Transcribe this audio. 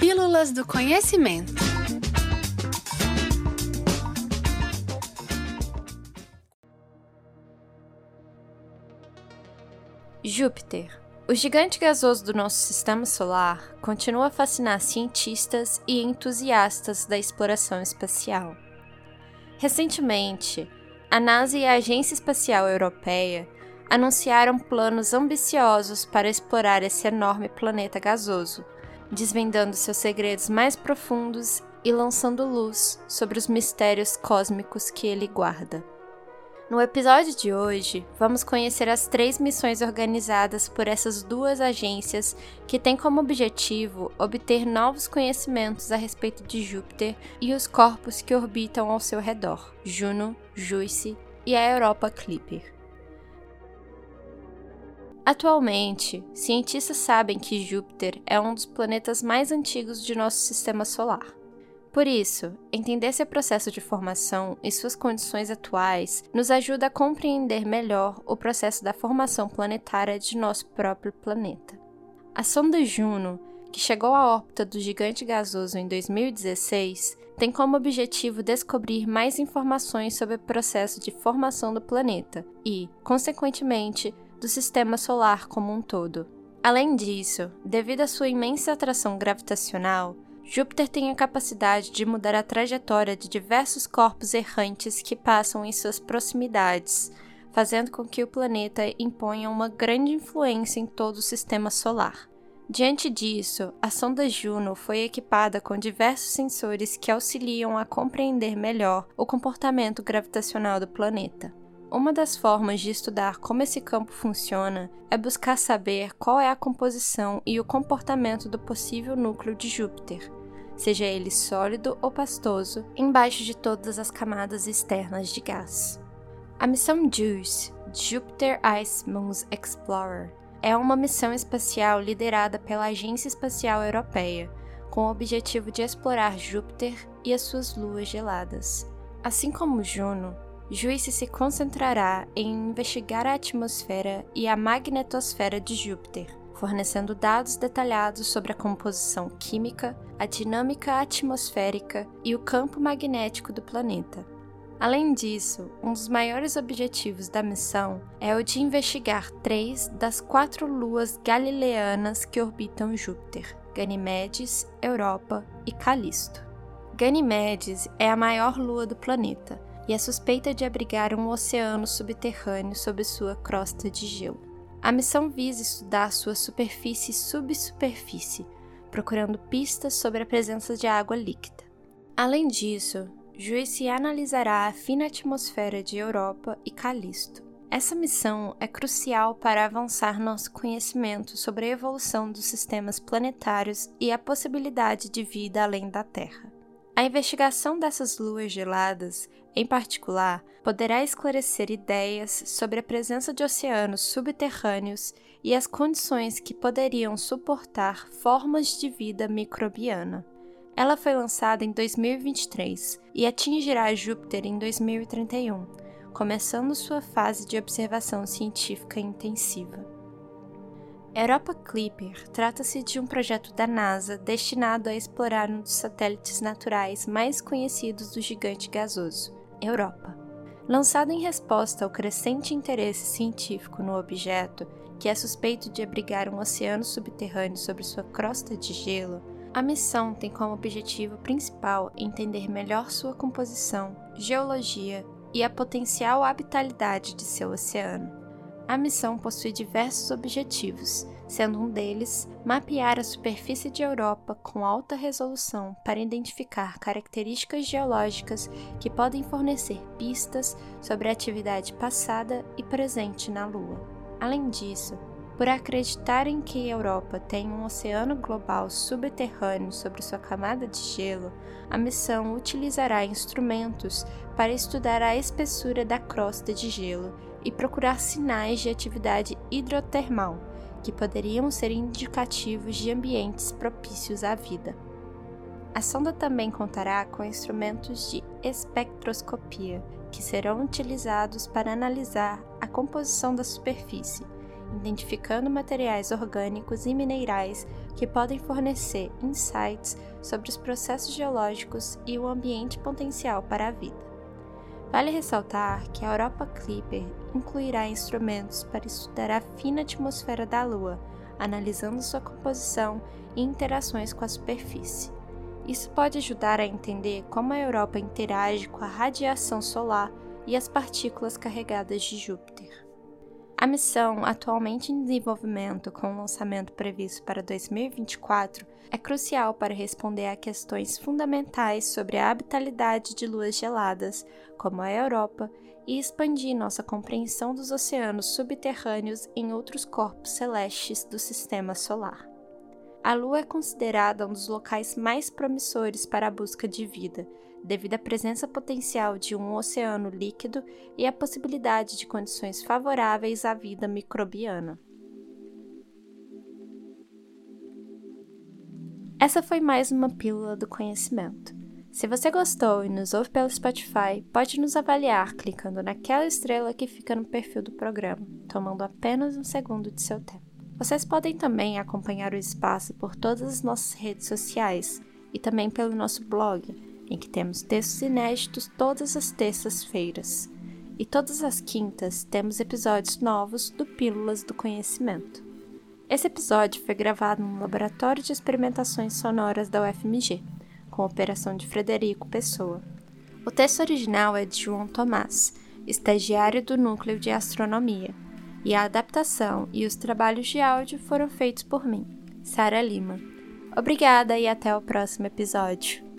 Pílulas do Conhecimento. Júpiter. O gigante gasoso do nosso sistema solar continua a fascinar cientistas e entusiastas da exploração espacial. Recentemente, a NASA e a Agência Espacial Europeia anunciaram planos ambiciosos para explorar esse enorme planeta gasoso, desvendando seus segredos mais profundos e lançando luz sobre os mistérios cósmicos que ele guarda. No episódio de hoje, vamos conhecer as três missões organizadas por essas duas agências que têm como objetivo obter novos conhecimentos a respeito de Júpiter e os corpos que orbitam ao seu redor, Juno, Juice e a Europa Clipper. Atualmente, cientistas sabem que Júpiter é um dos planetas mais antigos de nosso sistema solar. Por isso, entender seu processo de formação e suas condições atuais nos ajuda a compreender melhor o processo da formação planetária de nosso próprio planeta. A sonda Juno, que chegou à órbita do gigante gasoso em 2016, tem como objetivo descobrir mais informações sobre o processo de formação do planeta e, consequentemente, do sistema solar como um todo. Além disso, devido à sua imensa atração gravitacional, Júpiter tem a capacidade de mudar a trajetória de diversos corpos errantes que passam em suas proximidades, fazendo com que o planeta imponha uma grande influência em todo o sistema solar. Diante disso, a sonda Juno foi equipada com diversos sensores que auxiliam a compreender melhor o comportamento gravitacional do planeta. Uma das formas de estudar como esse campo funciona é buscar saber qual é a composição e o comportamento do possível núcleo de Júpiter, seja ele sólido ou pastoso, embaixo de todas as camadas externas de gás. A missão JUICE, Jupiter Ice Moons Explorer, é uma missão espacial liderada pela Agência Espacial Europeia, com o objetivo de explorar Júpiter e as suas luas geladas. Assim como Juno, Juice se concentrará em investigar a atmosfera e a magnetosfera de Júpiter, fornecendo dados detalhados sobre a composição química, a dinâmica atmosférica e o campo magnético do planeta. Além disso, um dos maiores objetivos da missão é o de investigar três das quatro luas galileanas que orbitam Júpiter: Ganymedes, Europa e Calisto. Ganymedes é a maior lua do planeta e é suspeita de abrigar um oceano subterrâneo sob sua crosta de gelo. A missão visa estudar sua superfície e subsuperfície, procurando pistas sobre a presença de água líquida. Além disso, Juice analisará a fina atmosfera de Europa e Calisto. Essa missão é crucial para avançar nosso conhecimento sobre a evolução dos sistemas planetários e a possibilidade de vida além da Terra. A investigação dessas luas geladas, em particular, poderá esclarecer ideias sobre a presença de oceanos subterrâneos e as condições que poderiam suportar formas de vida microbiana. Ela foi lançada em 2023 e atingirá Júpiter em 2031, começando sua fase de observação científica intensiva. Europa Clipper trata-se de um projeto da NASA destinado a explorar um dos satélites naturais mais conhecidos do gigante gasoso, Europa. Lançado em resposta ao crescente interesse científico no objeto, que é suspeito de abrigar um oceano subterrâneo sobre sua crosta de gelo, a missão tem como objetivo principal entender melhor sua composição, geologia e a potencial habitabilidade de seu oceano. A missão possui diversos objetivos, sendo um deles mapear a superfície de Europa com alta resolução para identificar características geológicas que podem fornecer pistas sobre a atividade passada e presente na Lua. Além disso, por acreditarem que a Europa tem um oceano global subterrâneo sobre sua camada de gelo, a missão utilizará instrumentos para estudar a espessura da crosta de gelo e procurar sinais de atividade hidrotermal, que poderiam ser indicativos de ambientes propícios à vida. A sonda também contará com instrumentos de espectroscopia, que serão utilizados para analisar a composição da superfície, identificando materiais orgânicos e minerais que podem fornecer insights sobre os processos geológicos e o ambiente potencial para a vida. Vale ressaltar que a Europa Clipper incluirá instrumentos para estudar a fina atmosfera da Lua, analisando sua composição e interações com a superfície. Isso pode ajudar a entender como a Europa interage com a radiação solar e as partículas carregadas de Júpiter. A missão, atualmente em desenvolvimento com o lançamento previsto para 2024, é crucial para responder a questões fundamentais sobre a habitabilidade de luas geladas, como a Europa, e expandir nossa compreensão dos oceanos subterrâneos em outros corpos celestes do sistema solar. A Lua é considerada um dos locais mais promissores para a busca de vida, devido à presença potencial de um oceano líquido e à possibilidade de condições favoráveis à vida microbiana. Essa foi mais uma pílula do conhecimento. Se você gostou e nos ouve pelo Spotify, pode nos avaliar clicando naquela estrela que fica no perfil do programa, tomando apenas um segundo de seu tempo. Vocês podem também acompanhar o espaço por todas as nossas redes sociais e também pelo nosso blog, em que temos textos inéditos todas as terças-feiras. E todas as quintas temos episódios novos do Pílulas do Conhecimento. Esse episódio foi gravado no Laboratório de Experimentações Sonoras da UFMG, com operação de Frederico Pessoa. O texto original é de João Tomás, estagiário do Núcleo de Astronomia, e a adaptação e os trabalhos de áudio foram feitos por mim, Sara Lima. Obrigada e até o próximo episódio.